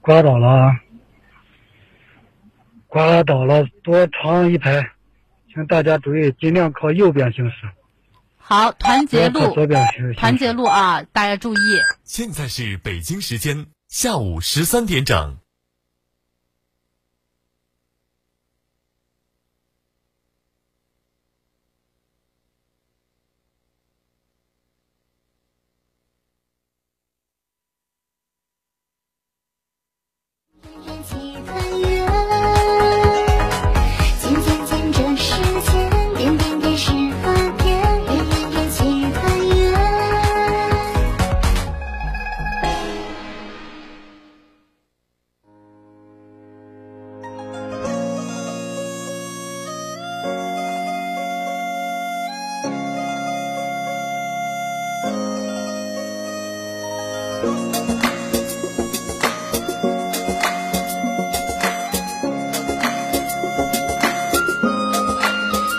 刮倒了，刮倒了多长一排，请大家注意，尽量靠右边行驶。好，团结路，左边行驶。团结路啊，大家注意。现在是北京时间下午十三点整。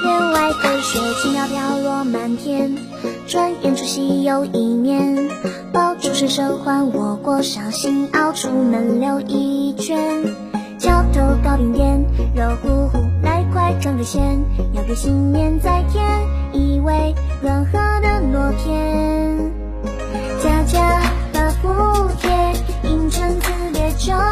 帘外飞雪轻飘飘落满天，转眼除夕又一年。爆竹声声唤我过小心，出门溜一圈。桥头糕饼店，热乎乎来块尝个鲜，要给新年再添一味暖和的糯甜。John.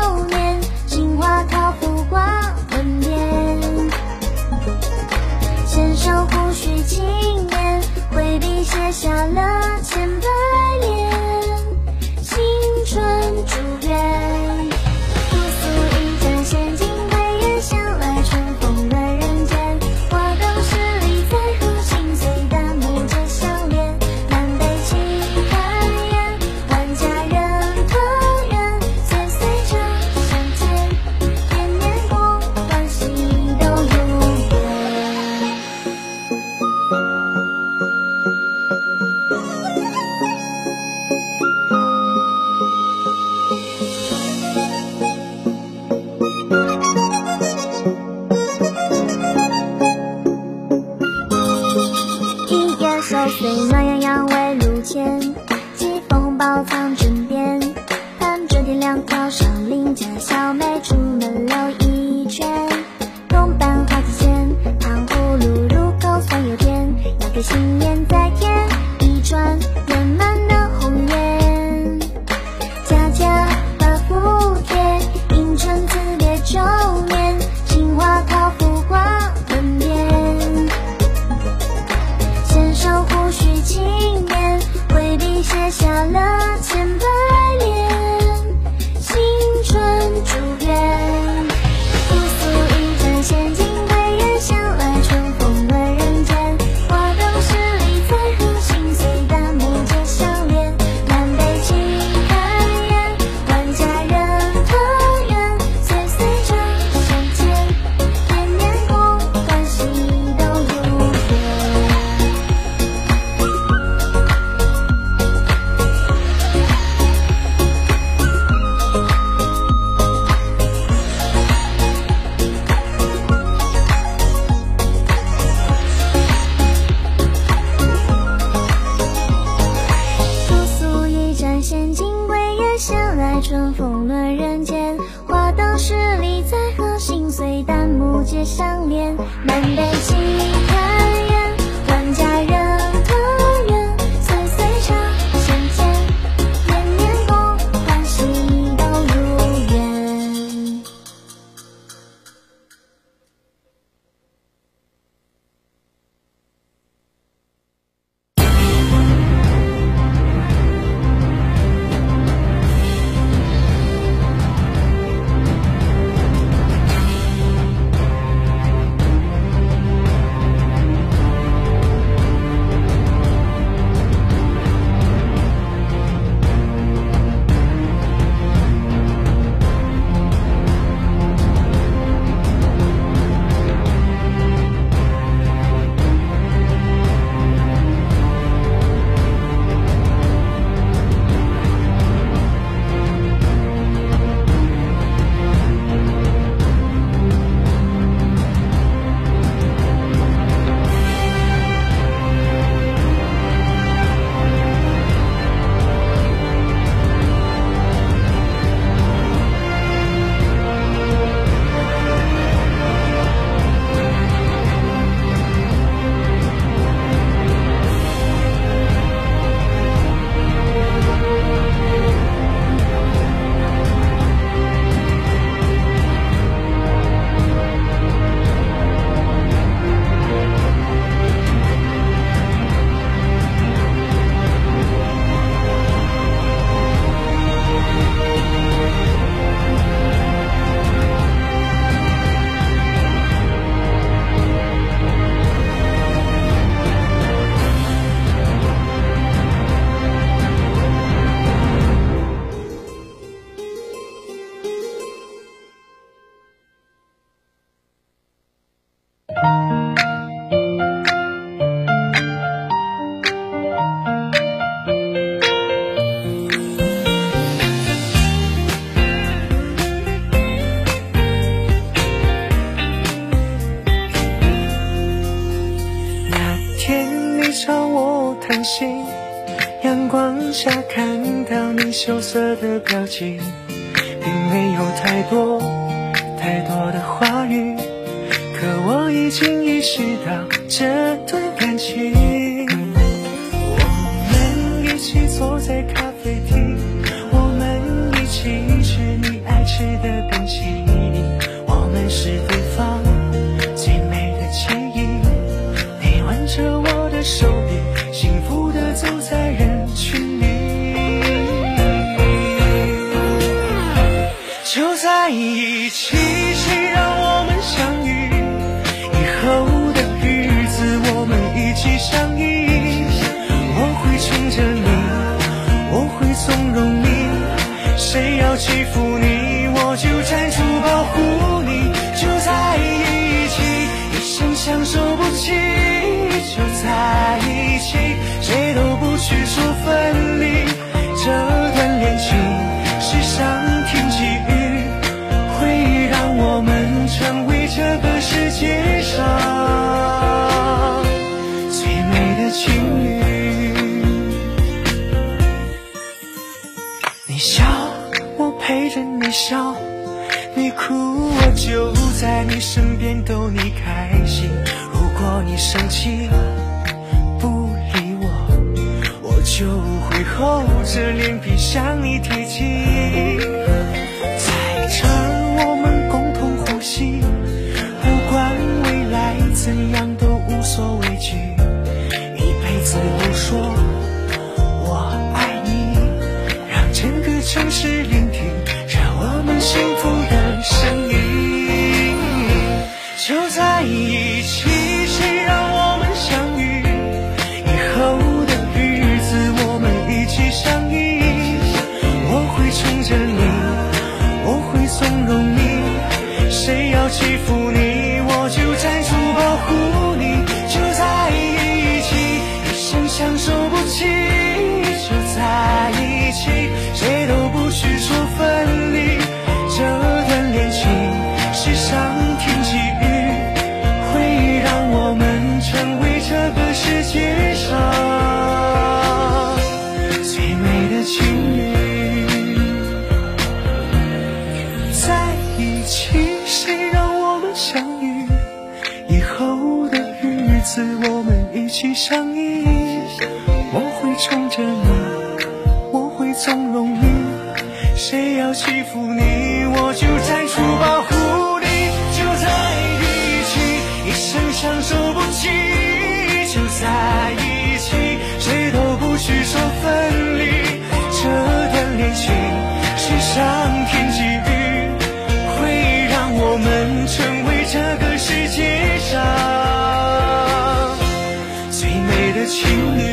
暖人间。花灯十里载荷，心碎弹幕皆相连。南北齐开羞涩的表情并没有太多太多的话语可我已经意识到这你笑你哭我就在你身边逗你开心如果你生气了不理我我就会厚着脸皮向你贴近起伏。情侣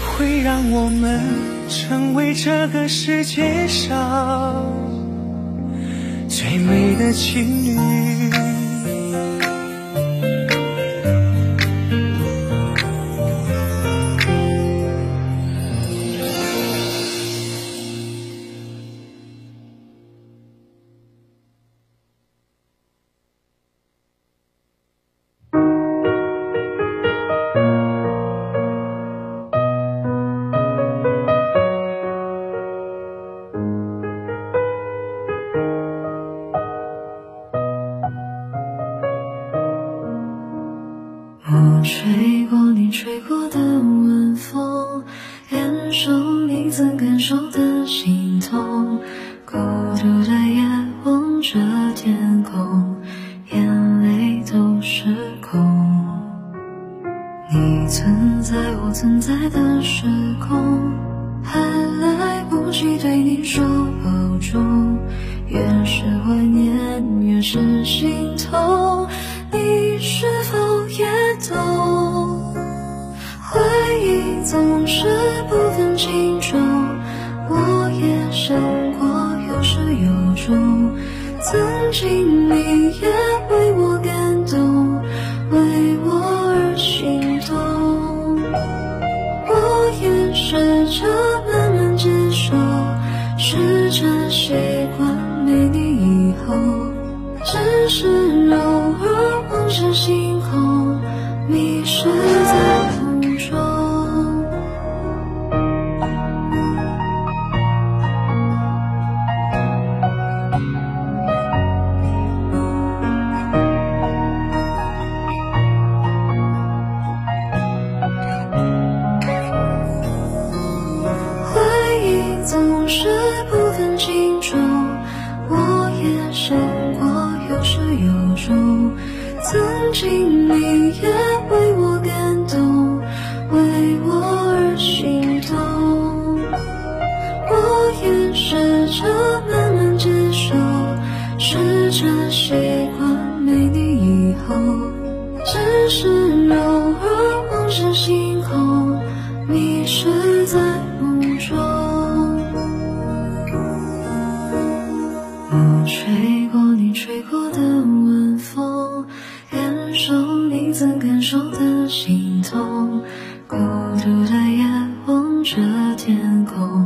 会让我们成为这个世界上最美的情侣。着天空眼泪都失控你存在我存在的时空还来不及对你说保重越是怀念越是心这天空，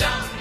你